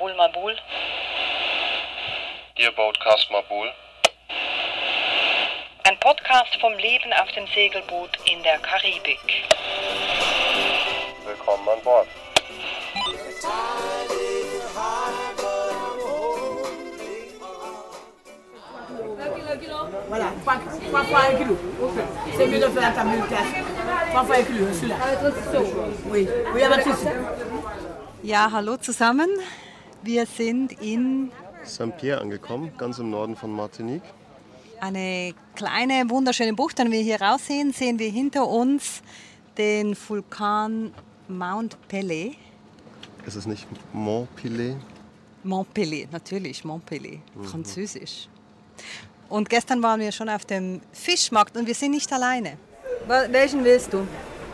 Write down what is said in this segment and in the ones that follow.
Mabul Mabul. Ihr Boatcast Mabul. Ein Podcast vom Leben auf dem Segelboot in der Karibik. Willkommen an Bord. Voilà, 3, fois un kilo. C'est mieux de faire la table de casse. 3 fois un kilo, celui-là. Oui, oui, aber das ist. Ja, hallo zusammen. Wir sind in Saint-Pierre angekommen, ganz im Norden von Martinique. eine kleine, wunderschöne Bucht. Wenn wir hier raussehen, sehen wir hinter uns den Vulkan Mount Pelé. Ist es nicht Montpellier? Mont Pelé, natürlich, Mont Pelé, französisch. Und gestern waren wir schon auf dem Fischmarkt und wir sind nicht alleine. Welchen willst du?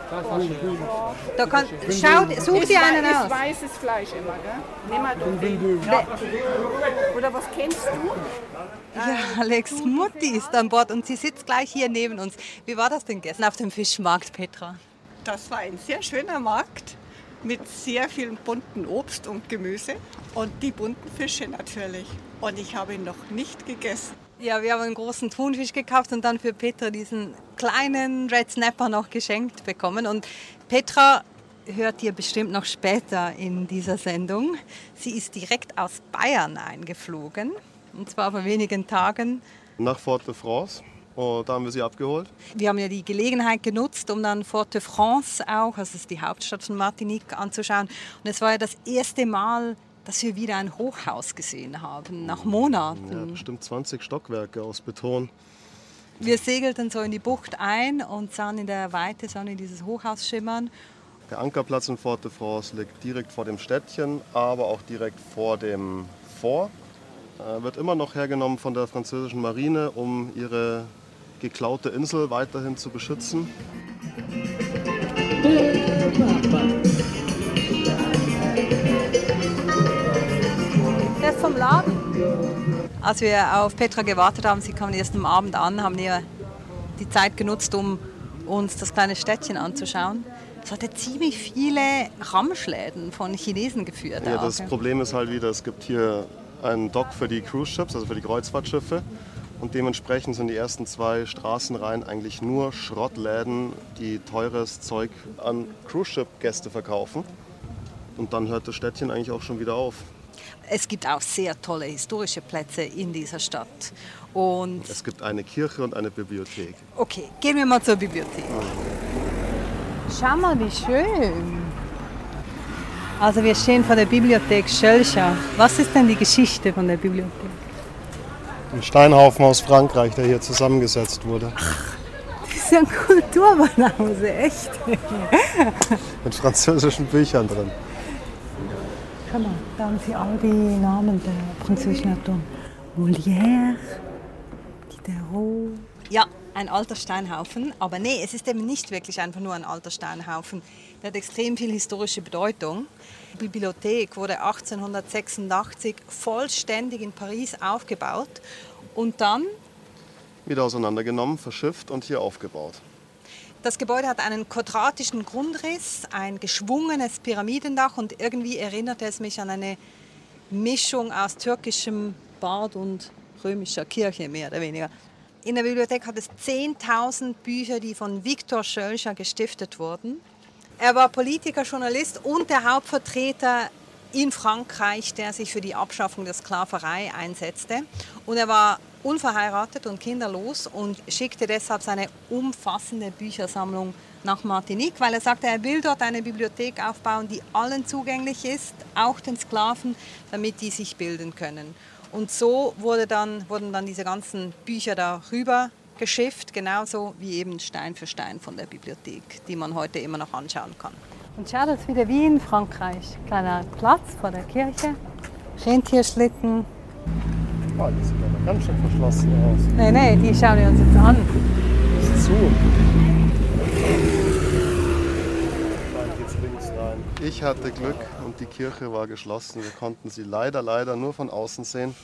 Da kann, schau, such dir einen ist aus. weißes Fleisch immer, gell? Nimm mal doch den. Oder was kennst du? Ja, Alex Mutti ist an Bord und sie sitzt gleich hier neben uns. Wie war das denn gestern auf dem Fischmarkt, Petra? Das war ein sehr schöner Markt mit sehr viel bunten Obst und Gemüse und die bunten Fische natürlich. Und ich habe ihn noch nicht gegessen. Ja, wir haben einen großen Thunfisch gekauft und dann für Petra diesen kleinen Red Snapper noch geschenkt bekommen. Und Petra hört ihr bestimmt noch später in dieser Sendung. Sie ist direkt aus Bayern eingeflogen und zwar vor wenigen Tagen. Nach Fort de France. Und da haben wir sie abgeholt. Wir haben ja die Gelegenheit genutzt, um dann Fort de France auch, also das ist die Hauptstadt von Martinique, anzuschauen. Und es war ja das erste Mal, dass wir wieder ein Hochhaus gesehen haben, nach Monaten. Ja, bestimmt 20 Stockwerke aus Beton. Wir segelten so in die Bucht ein und sahen in der Weite wir dieses Hochhaus schimmern. Der Ankerplatz in Fort de France liegt direkt vor dem Städtchen, aber auch direkt vor dem Fort. Äh, wird immer noch hergenommen von der französischen Marine, um ihre geklaute Insel weiterhin zu beschützen. Vom Laden. Als wir auf Petra gewartet haben, sie kam erst am Abend an, haben wir die Zeit genutzt, um uns das kleine Städtchen anzuschauen. Es hatte ziemlich viele Ramschläden von Chinesen geführt. Ja, auch, das? Problem ist halt wieder, es gibt hier einen Dock für die Cruise Ships, also für die Kreuzfahrtschiffe. Und dementsprechend sind die ersten zwei Straßenreihen eigentlich nur Schrottläden, die teures Zeug an Cruise Ship Gäste verkaufen. Und dann hört das Städtchen eigentlich auch schon wieder auf. Es gibt auch sehr tolle historische Plätze in dieser Stadt. Und Es gibt eine Kirche und eine Bibliothek. okay, gehen wir mal zur Bibliothek. Schau mal, wie schön. Also wir stehen vor der Bibliothek Schölcher. Was ist denn die Geschichte von der Bibliothek? Ein Steinhaufen aus Frankreich, der hier zusammengesetzt wurde. Das ist ja ein Kulturbanause, echt. Mit französischen Büchern drin. Mal, da haben sie all die Namen der französischen Autoren. Molière, Diderot. Ja, ein alter Steinhaufen. Aber nee, es ist eben nicht wirklich einfach nur ein alter Steinhaufen. Der hat extrem viel historische Bedeutung. Die Bibliothek wurde 1886 vollständig in Paris aufgebaut und dann Wieder auseinandergenommen, verschifft und hier aufgebaut. Das Gebäude hat einen quadratischen Grundriss, ein geschwungenes Pyramidendach und irgendwie erinnerte es mich an eine Mischung aus türkischem Bad und römischer Kirche, mehr oder weniger. In der Bibliothek hat es 10.000 Bücher, die von Viktor Schölcher gestiftet wurden. Er war Politiker, Journalist und der Hauptvertreter in Frankreich, der sich für die Abschaffung der Sklaverei einsetzte. Und er war unverheiratet und kinderlos und schickte deshalb seine umfassende Büchersammlung nach Martinique, weil er sagte, er will dort eine Bibliothek aufbauen, die allen zugänglich ist, auch den Sklaven, damit die sich bilden können. Und so wurde dann, wurden dann diese ganzen Bücher darüber geschifft, genauso wie eben Stein für Stein von der Bibliothek, die man heute immer noch anschauen kann. Und schau, das ist wieder wie in Frankreich. Kleiner Platz vor der Kirche, Rentierschlitten. Oh, die sieht aber ganz schön verschlossen aus. Nee, nee, die schauen wir uns jetzt an. Ist zu. Ich hatte Glück und die Kirche war geschlossen. Wir konnten sie leider, leider nur von außen sehen.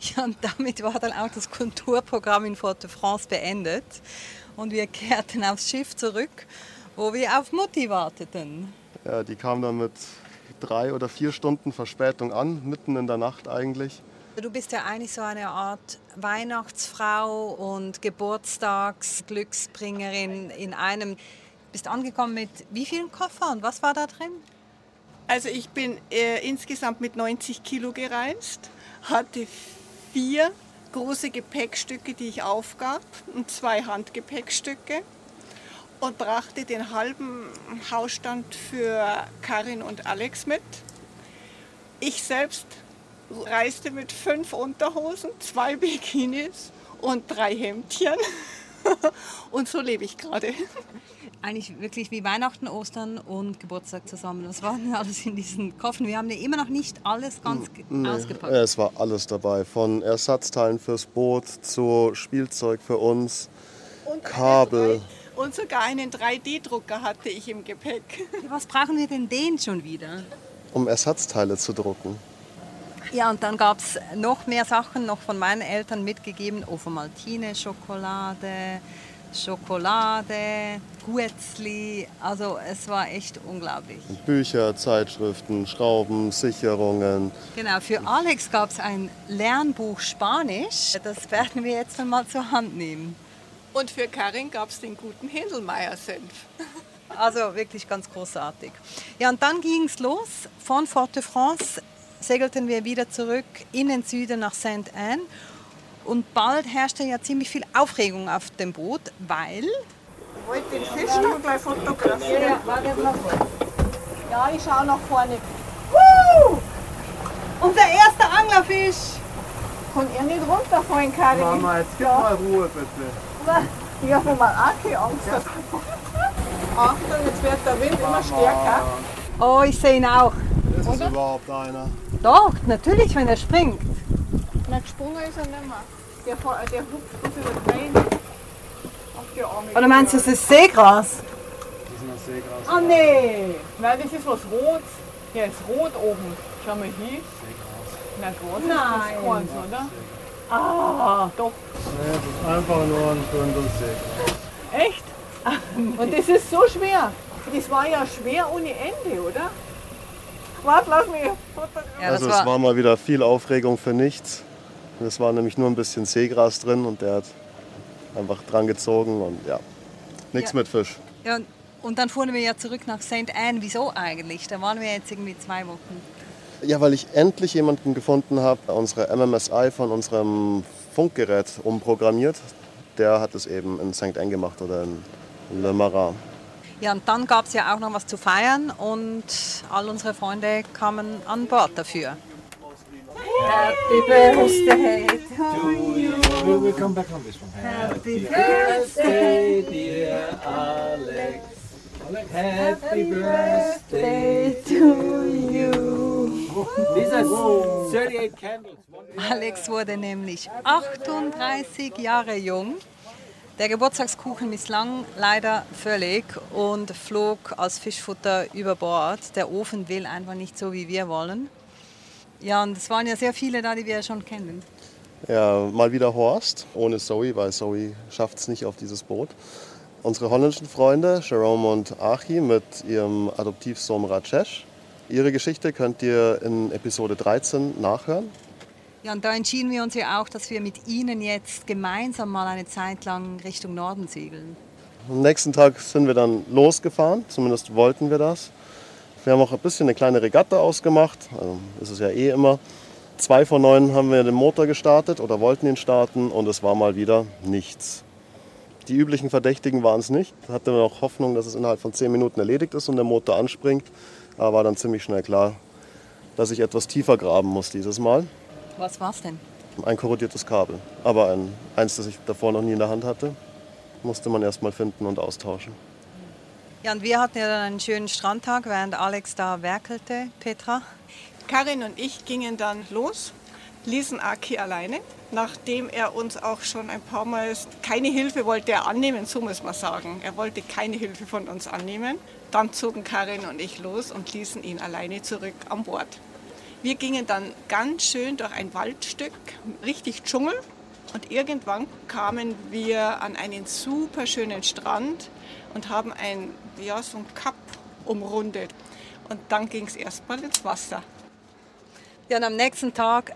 Ja, und damit war dann auch das Kulturprogramm in Fort de France beendet. Und wir kehrten aufs Schiff zurück, wo wir auf Mutti warteten. Ja, die kam dann mit drei oder vier Stunden Verspätung an, mitten in der Nacht eigentlich. Du bist ja eigentlich so eine Art Weihnachtsfrau und Geburtstagsglücksbringerin in einem. Bist angekommen mit wie vielen Koffern? Was war da drin? Also ich bin äh, insgesamt mit 90 Kilo gereist, hatte vier große Gepäckstücke, die ich aufgab und zwei Handgepäckstücke und brachte den halben Hausstand für Karin und Alex mit. Ich selbst reiste mit fünf Unterhosen, zwei Bikinis und drei Hemdchen. und so lebe ich gerade. Eigentlich wirklich wie Weihnachten, Ostern und Geburtstag zusammen. Das war alles in diesen Koffern. Wir haben ja immer noch nicht alles ganz Nee, ausgepackt. es war alles dabei, von Ersatzteilen fürs Boot zu Spielzeug für uns, Und Kabel. Und sogar einen 3D-Drucker hatte ich im Gepäck. Was brauchen wir denn den schon wieder? um Ersatzteile zu drucken. Ja, und dann gab es noch mehr Sachen, noch von meinen Eltern mitgegeben. Ovomaltine, Schokolade, Schokolade, Guetzli. Also es war echt unglaublich. Bücher, Zeitschriften, Schrauben, Sicherungen. Genau, für Alex gab es ein Lernbuch Spanisch. Das werden wir jetzt mal zur Hand nehmen. Und für Karin gab es den guten Händelmeier-Senf. Also wirklich ganz großartig. Ja, und dann ging es los. Von Fort-de-France segelten wir wieder zurück in den Süden nach St. Anne. Und bald herrschte ja ziemlich viel Aufregung auf dem Boot, weil Ich wollte den Fisch noch gleich fotografieren. Ja, ich schaue nach vorne. unser erster Anglerfisch. Kann er nicht runterfallen, Karin? Mama, jetzt gib mal Ruhe bitte. Ich habe mal auch keine Angst. Achtung, jetzt wird der Wind immer stärker. Oh, ich sehe ihn auch. Ist es überhaupt einer? Doch, natürlich, wenn er springt. Na, gesprungen ist er nicht mehr. Der, fa- der hupft bis über die Beine. Auf die Arme. Oder meinst du, es ist Seegras? Das ist noch Seegras. Oh nee. Nein, das ist was Rot. Ja, ist rot oben. Schau mal hier. Na gut, Nein. das ist keins, oder? Ah, doch. Nee, das ist einfach nur ein Bündel Seegras. Echt? Und das ist so schwer. Das war ja schwer ohne Ende, oder? Warte, lass mich. Ja, also es war mal wieder viel Aufregung für nichts. Es war nämlich nur ein bisschen Seegras drin und der hat einfach dran gezogen und ja, nichts Ja. mit Fisch. ja, und- und dann fuhren wir ja zurück nach St. Anne. Wieso eigentlich? Da waren wir jetzt irgendwie zwei Wochen. Ja, weil ich endlich jemanden gefunden habe, unsere MMSI von unserem Funkgerät umprogrammiert. Der hat es eben in St. Anne gemacht oder in Le Marin. Ja, und dann gab es ja auch noch was zu feiern und all unsere Freunde kamen an Bord dafür. Happy Birthday to you. We'll, we'll come back on this one. Happy birthday, dear Alex. Happy birthday to you. These are 38 candles. Alex wurde nämlich 38 Jahre jung. Der Geburtstagskuchen misslang leider völlig und flog als Fischfutter über Bord. Der Ofen will einfach nicht so, wie wir wollen. Ja, und es waren ja sehr viele da, die wir schon kennen. Ja, mal wieder Horst, ohne Zoe, weil Zoe schafft es nicht auf dieses Boot. Unsere holländischen Freunde, Jerome und Achi, mit ihrem Adoptivsohn Rajesh. Ihre Geschichte könnt ihr in Episode 13 nachhören. Ja, und da entschieden wir uns ja auch, dass wir mit Ihnen jetzt gemeinsam mal eine Zeit lang Richtung Norden segeln. Am nächsten Tag sind wir dann losgefahren, zumindest wollten wir das. Wir haben auch ein bisschen eine kleine Regatta ausgemacht, also ist es ja eh immer. Zwei von neun haben wir den Motor gestartet oder wollten ihn starten und es war mal wieder nichts. Die üblichen Verdächtigen waren es nicht. Da hatten wir noch Hoffnung, dass es innerhalb von zehn Minuten erledigt ist und der Motor anspringt. Aber war dann ziemlich schnell klar, dass ich etwas tiefer graben muss dieses Mal. Was war's denn? Ein korrodiertes Kabel, aber ein, eins, das ich davor noch nie in der Hand hatte, musste man erst mal finden und austauschen. Ja, und wir hatten ja dann einen schönen Strandtag, während Alex da werkelte, Petra. Karin und ich gingen dann los, ließen Aki alleine, nachdem er uns auch schon ein paar Mal keine Hilfe wollte er annehmen, so muss man sagen. Er wollte keine Hilfe von uns annehmen. Dann zogen Karin und ich los und ließen ihn alleine zurück an Bord. Wir gingen dann ganz schön durch ein Waldstück, richtig Dschungel. Und irgendwann kamen wir an einen super schönen Strand und haben ein, ja, so ein Kap umrundet. Und dann ging es erstmal ins Wasser. Ja, und am nächsten Tag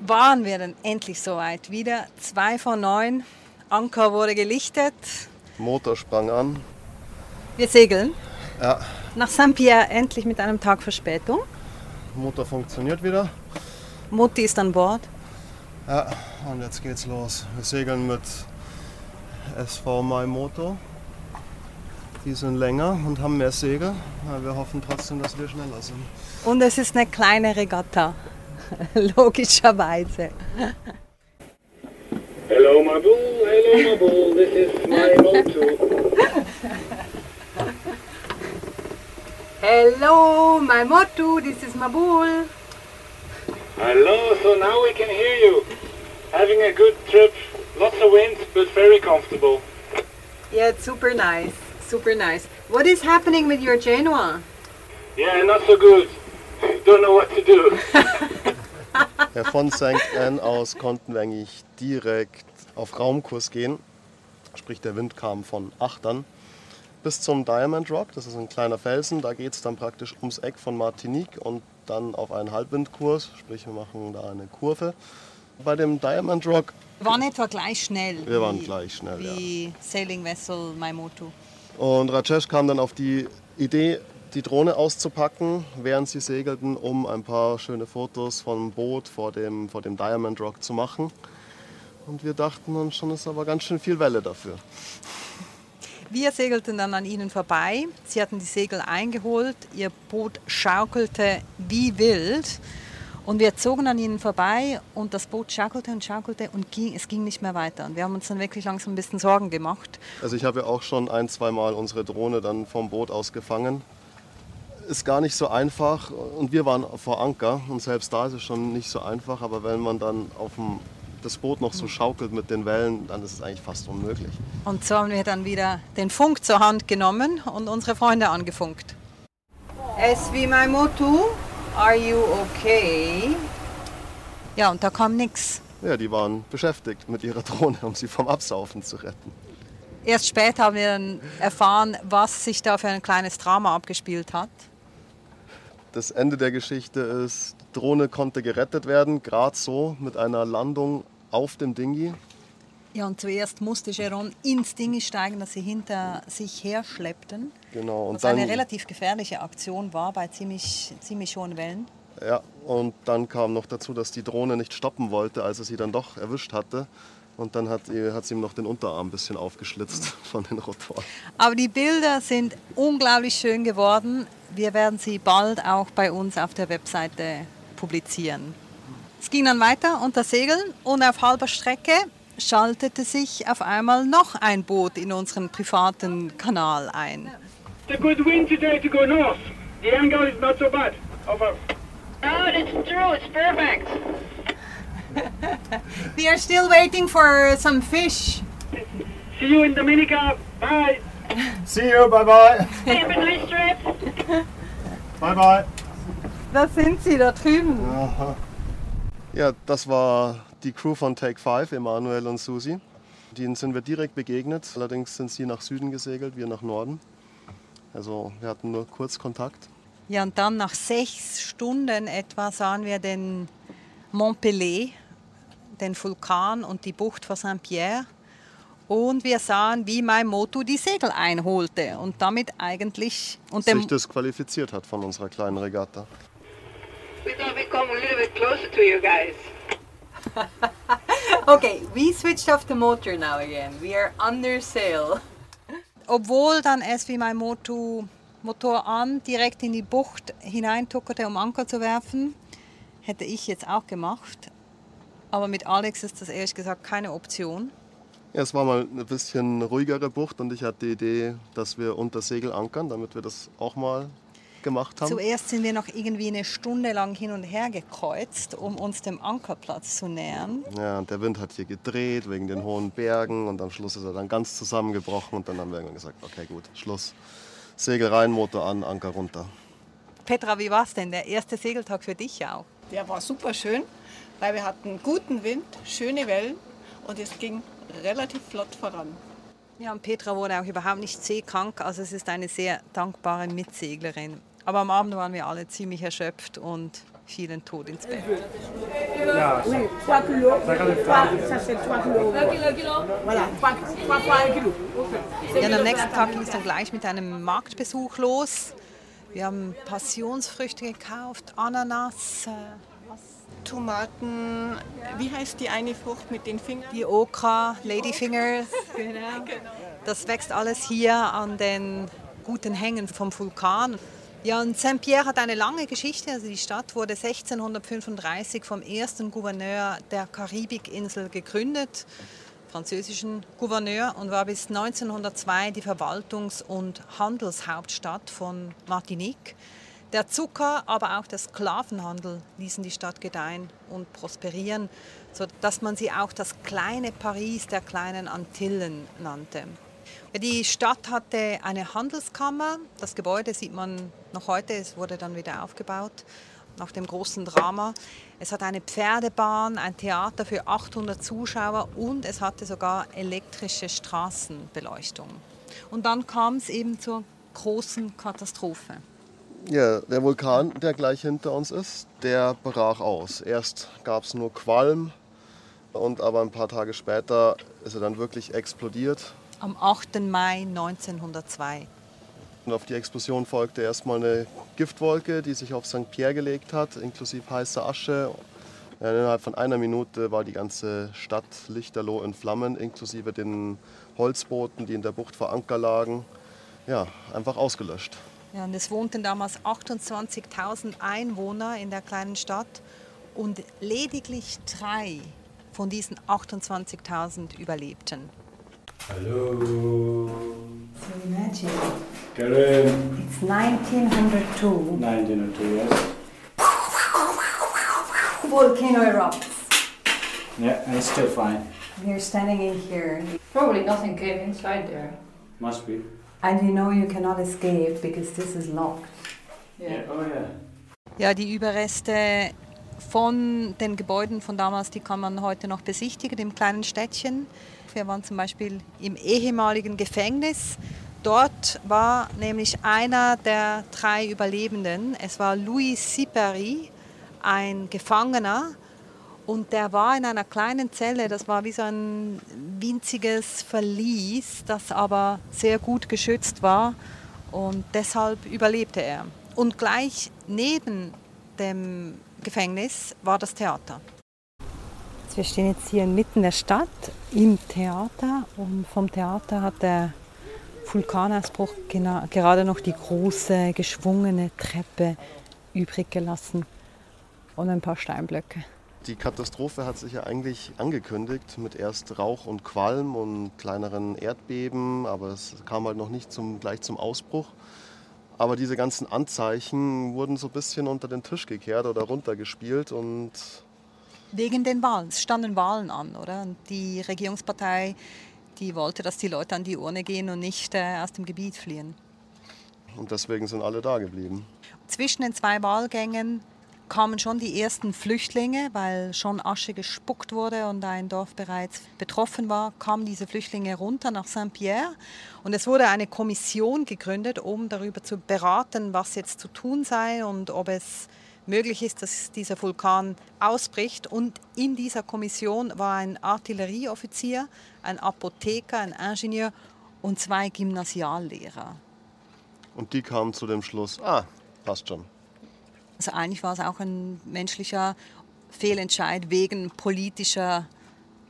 waren wir dann endlich soweit. Wieder zwei von neun. Anker wurde gelichtet. Motor sprang an. Wir segeln Ja, nach Saint-Pierre endlich mit einem Tag Verspätung. Motor funktioniert wieder. Mutti ist an Bord. Ja, und jetzt geht's los. Wir segeln mit SV My Moto. Die sind länger und haben mehr Segel. Aber wir hoffen trotzdem, dass wir schneller sind. Und es ist eine kleine Regatta. Logischerweise. Hello, my bull. Hello, my bull. This is my moto. Hello, my Motu, this is Mabul. Hello, so now we can hear you. Having a good trip. Lots of wind, but very comfortable. Yeah, it's super nice. Super nice. What is happening with your Genoa? Yeah, not so good. Don't know what to do. Ja, von St. Anne aus konnten wir eigentlich direkt auf Raumkurs gehen. Sprich, der Wind kam von Achtern bis zum Diamond Rock. Das ist ein kleiner Felsen. Da geht es dann praktisch ums Eck von Martinique und dann auf einen Halbwindkurs. Sprich, wir machen da eine Kurve. Bei dem Diamond Rock, Wir waren etwa gleich schnell. Wir waren gleich schnell, ja. Wie Sailing Vessel Maimotu. Und Rajesh kam dann auf die Idee, die Drohne auszupacken, während sie segelten, um ein paar schöne Fotos vom Boot vor dem, vor dem Diamond Rock zu machen. Und wir dachten uns schon, ist aber ganz schön viel Welle dafür. Wir segelten dann an ihnen vorbei. Sie hatten die Segel eingeholt. Ihr Boot schaukelte wie wild. Und wir zogen an ihnen vorbei und das Boot schaukelte und schaukelte und ging, es ging nicht mehr weiter. Und wir haben uns dann wirklich langsam ein bisschen Sorgen gemacht. Also ich habe ja auch schon ein, zwei Mal unsere Drohne dann vom Boot aus gefangen. Ist gar nicht so einfach und wir waren vor Anker und selbst da ist es schon nicht so einfach, aber wenn man dann auf dem, das Boot noch so schaukelt mit den Wellen, dann ist es eigentlich fast unmöglich. Und so haben wir dann wieder den Funk zur Hand genommen und unsere Freunde angefunkt. SW Maimotu, are you okay? Ja, und da kam nichts. Ja, die waren beschäftigt mit ihrer Drohne, um sie vom Absaufen zu retten. Erst später haben wir dann erfahren, was sich da für ein kleines Drama abgespielt hat. Das Ende der Geschichte ist, Drohne konnte gerettet werden, gerade so mit einer Landung auf dem Dingi. Ja, und zuerst musste Geron ins Ding steigen, das sie hinter sich herschleppten. Genau, und Was eine dann, relativ gefährliche Aktion war bei ziemlich, ziemlich hohen Wellen. ja, und dann kam noch dazu, dass die Drohne nicht stoppen wollte, als er sie dann doch erwischt hatte. Und dann hat, hat sie ihm noch den Unterarm ein bisschen aufgeschlitzt von den Rotoren. Aber die Bilder sind unglaublich schön geworden. Wir werden sie bald auch bei uns auf der Webseite publizieren. Es ging dann weiter unter Segeln und auf halber Strecke schaltete sich auf einmal noch ein Boot in unseren privaten Kanal ein. It's a good wind today to go north. The angle is not so bad. Over. Oh, it's true. It's perfect. We are still waiting for some fish. See you in Dominica. Bye. See you, bye bye. Have a nice trip. Bye bye. Da sind sie da drüben. Ja, das war die Crew von Take 5, Emanuel und Susi. Denen sind wir direkt begegnet. Allerdings sind sie nach Süden gesegelt, wir nach Norden. Also wir hatten nur kurz Kontakt. Ja, und dann nach sechs Stunden etwa sahen wir den Mont Pelé, den Vulkan und die Bucht vor Saint-Pierre. Und wir sahen, wie mein Motu die Segel einholte und damit eigentlich und sich disqualifiziert hat von unserer kleinen Regatta. We thought we'd come a little bit closer to you guys. Okay, we switched off the motor now again. We are under sail. obwohl dann es wie mein Motu Motor an direkt in die Bucht hineintuckerte, um Anker zu werfen, hätte ich jetzt auch gemacht. Aber mit Alex ist das ehrlich gesagt keine Option. Ja, es war mal eine bisschen ruhigere Bucht und ich hatte die Idee, dass wir unter Segel ankern, damit wir das auch mal gemacht haben. Zuerst sind wir noch irgendwie eine Stunde lang hin und her gekreuzt, um uns dem Ankerplatz zu nähern. Ja, und der Wind hat hier gedreht wegen den hohen Bergen und am Schluss ist er dann ganz zusammengebrochen und dann haben wir irgendwann gesagt, okay gut, Schluss. Segel rein, Motor an, Anker runter. Petra, wie war es denn? Der erste Segeltag für dich auch? Der war super schön, weil wir hatten guten Wind, schöne Wellen und es ging relativ flott voran. Ja, und Petra wurde auch überhaupt nicht seekrank, also es ist eine sehr dankbare Mitseglerin. Aber am Abend waren wir alle ziemlich erschöpft und fielen tot ins Bett. Oui, 3 kilos. Trois- Ça, c'est 3 kilos. Voilà, 3 fois 1 kilo. Ja, und am nächsten Tag ging es dann gleich mit einem Marktbesuch los. Wir haben Passionsfrüchte gekauft, Ananas, äh, Tomaten, wie heißt die eine Frucht mit den Fingern? die Okra, Ladyfingers. Genau. Das wächst alles hier an den guten Hängen vom Vulkan. Ja, und Saint-Pierre hat eine lange Geschichte. Also die Stadt wurde 1635 vom ersten Gouverneur der Karibikinsel gegründet, französischen Gouverneur, und war bis 1902 die Verwaltungs- und Handelshauptstadt von Martinique. Der Zucker, aber auch der Sklavenhandel ließen die Stadt gedeihen und prosperieren, sodass man sie auch das kleine Paris der kleinen Antillen nannte. Die Stadt hatte eine Handelskammer. Das Gebäude sieht man noch heute. Es wurde dann wieder aufgebaut nach dem großen Drama. Es hat eine Pferdebahn, ein Theater für 800 Zuschauer und es hatte sogar elektrische Straßenbeleuchtung. Und dann kam es eben zur großen Katastrophe. Ja, der Vulkan, der gleich hinter uns ist, der brach aus. Erst gab es nur Qualm und aber ein paar Tage später ist er dann wirklich explodiert. Am 8. Mai 1902. Und auf die Explosion folgte erstmal eine Giftwolke, die sich auf St. Pierre gelegt hat, inklusive heißer Asche. Innerhalb von einer Minute war die ganze Stadt lichterloh in Flammen, inklusive den Holzbooten, die in der Bucht vor Anker lagen. Ja, einfach ausgelöscht. Ja, und es wohnten damals 28.000 Einwohner in der kleinen Stadt und lediglich drei von diesen 28.000 überlebten. Hello. So imagine, Karen. it's 1902. 1902, yes. Volcano erupts. Yeah, and it's still fine. You're standing in here. Probably nothing came inside there. Must be. And you know you cannot escape because this is locked. Yeah. Oh, yeah. Ja, die Überreste von den Gebäuden von damals, die kann man heute noch besichtigen im kleinen Städtchen. Wir waren zum Beispiel im ehemaligen Gefängnis. Dort war nämlich einer der drei Überlebenden. Es war Louis Siperi, ein Gefangener. Und der war in einer kleinen Zelle, das war wie so ein winziges Verlies, das aber sehr gut geschützt war. Und deshalb überlebte er. Und gleich neben dem Gefängnis war das Theater. Wir stehen jetzt hier inmitten der Stadt im Theater und vom Theater hat der Vulkanausbruch gerade noch die große geschwungene Treppe übrig gelassen und ein paar Steinblöcke. Die Katastrophe hat sich ja eigentlich angekündigt mit erst Rauch und Qualm und kleineren Erdbeben, aber es kam halt noch nicht zum, gleich zum Ausbruch. Aber diese ganzen Anzeichen wurden so ein bisschen unter den Tisch gekehrt oder runtergespielt und Wegen den Wahlen. Es standen Wahlen an, oder? Und die Regierungspartei, die wollte, dass die Leute an die Urne gehen und nicht äh, aus dem Gebiet fliehen. Und deswegen sind alle da geblieben. Zwischen den zwei Wahlgängen kamen schon die ersten Flüchtlinge, weil schon Asche gespuckt wurde und ein Dorf bereits betroffen war, kamen diese Flüchtlinge runter nach Saint-Pierre. Und es wurde eine Kommission gegründet, um darüber zu beraten, was jetzt zu tun sei und ob es möglich ist, dass dieser Vulkan ausbricht. Und in dieser Kommission war ein Artillerieoffizier, ein Apotheker, ein Ingenieur und zwei Gymnasiallehrer. Und die kamen zu dem Schluss, ah, passt schon. Also eigentlich war es auch ein menschlicher Fehlentscheid wegen politischer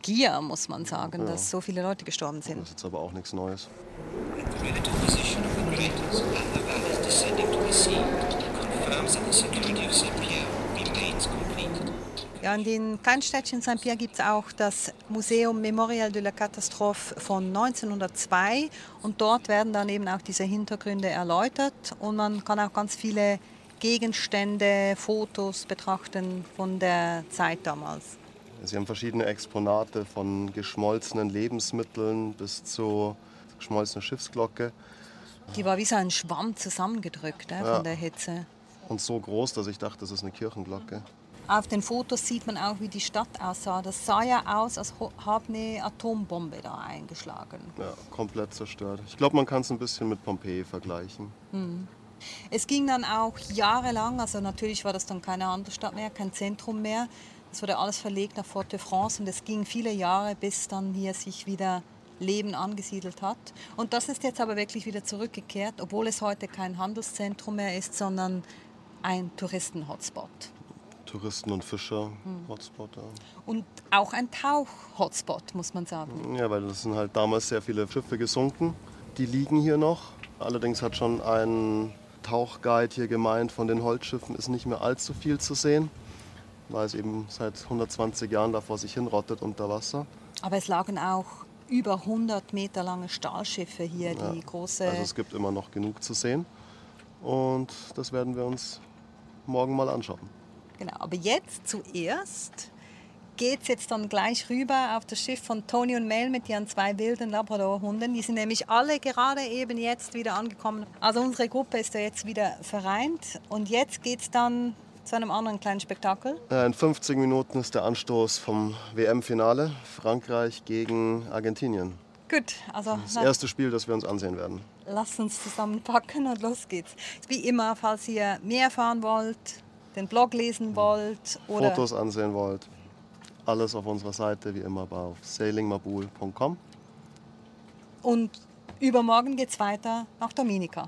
Gier, muss man sagen, Ja. dass so viele Leute gestorben sind. Das ist jetzt aber auch nichts Neues. The relative position of the craters and the valleys descending to the sea Ja, in den Kleinstädtchen Saint-Pierre gibt es auch das Museum Memorial de la Catastrophe von 1902 und dort werden dann eben auch diese Hintergründe erläutert und man kann auch ganz viele Gegenstände, Fotos betrachten von der Zeit damals. Sie haben verschiedene Exponate von geschmolzenen Lebensmitteln bis zu geschmolzener Schiffsglocke. Die war wie so ein Schwamm zusammengedrückt äh, Ja. von der Hitze. Und so groß, dass ich dachte, das ist eine Kirchenglocke. Auf den Fotos sieht man auch, wie die Stadt aussah. Das sah ja aus, als habe eine Atombombe da eingeschlagen. Ja, komplett zerstört. Ich glaube, man kann es ein bisschen mit Pompeji vergleichen. Hm. Es ging dann auch jahrelang, also natürlich war das dann keine Handelsstadt mehr, kein Zentrum mehr. Es wurde alles verlegt nach Fort-de-France und es ging viele Jahre, bis dann hier sich wieder Leben angesiedelt hat. Und das ist jetzt aber wirklich wieder zurückgekehrt, obwohl es heute kein Handelszentrum mehr ist, sondern ein Touristen-Hotspot. Touristen- und Fischer-Hotspot. Ja. Und auch ein Tauch-Hotspot, muss man sagen. ja, weil es sind halt damals sehr viele Schiffe gesunken. Die liegen hier noch. Allerdings hat schon ein Tauchguide hier gemeint, von den Holzschiffen ist nicht mehr allzu viel zu sehen, weil es eben seit 120 Jahren da vor sich hinrottet unter Wasser. Aber es lagen auch über 100 Meter lange Stahlschiffe hier, die Ja, große... Also es gibt immer noch genug zu sehen. Und das werden wir uns morgen mal anschauen. Genau, aber jetzt zuerst geht es jetzt dann gleich rüber auf das Schiff von Tony und Mel mit ihren zwei wilden Labrador-Hunden. Die sind nämlich alle gerade eben jetzt wieder angekommen. Also unsere Gruppe ist ja jetzt wieder vereint und jetzt geht es dann zu einem anderen kleinen Spektakel. Äh, In 50 Minuten ist der Anstoß vom WM-Finale Frankreich gegen Argentinien. Gut, also Das erste Spiel, das wir uns ansehen werden. lasst uns zusammenpacken und los geht's. Wie immer, falls ihr mehr erfahren wollt, den Blog lesen wollt oder Fotos ansehen wollt, alles auf unserer Seite, wie immer auf sailingmabul.com. Und übermorgen geht es weiter nach Dominica.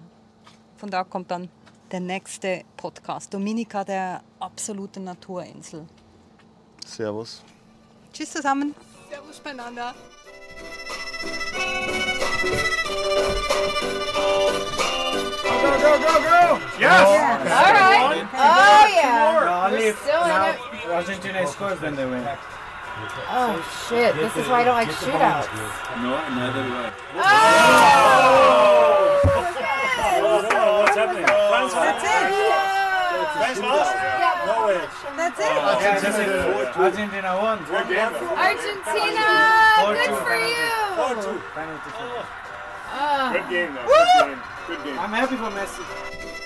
Von da kommt dann der nächste Podcast. Dominica, der absoluten Naturinsel. Servus. Tschüss zusammen. Servus beieinander. Go, go, go, go! Yes! All right. Oh, yeah. No, We're if still in it. Argentina scores when they win. Oh, shit. This is why I don't like shootouts. No, neither do I. Oh! oh! oh, oh what's happening? France That's it. France lost? No way. That's Argentina, Argentina won. Argentina! Good for you! Penalty. Ah. Good game, though. Good game. Good game. I'm happy for Messi.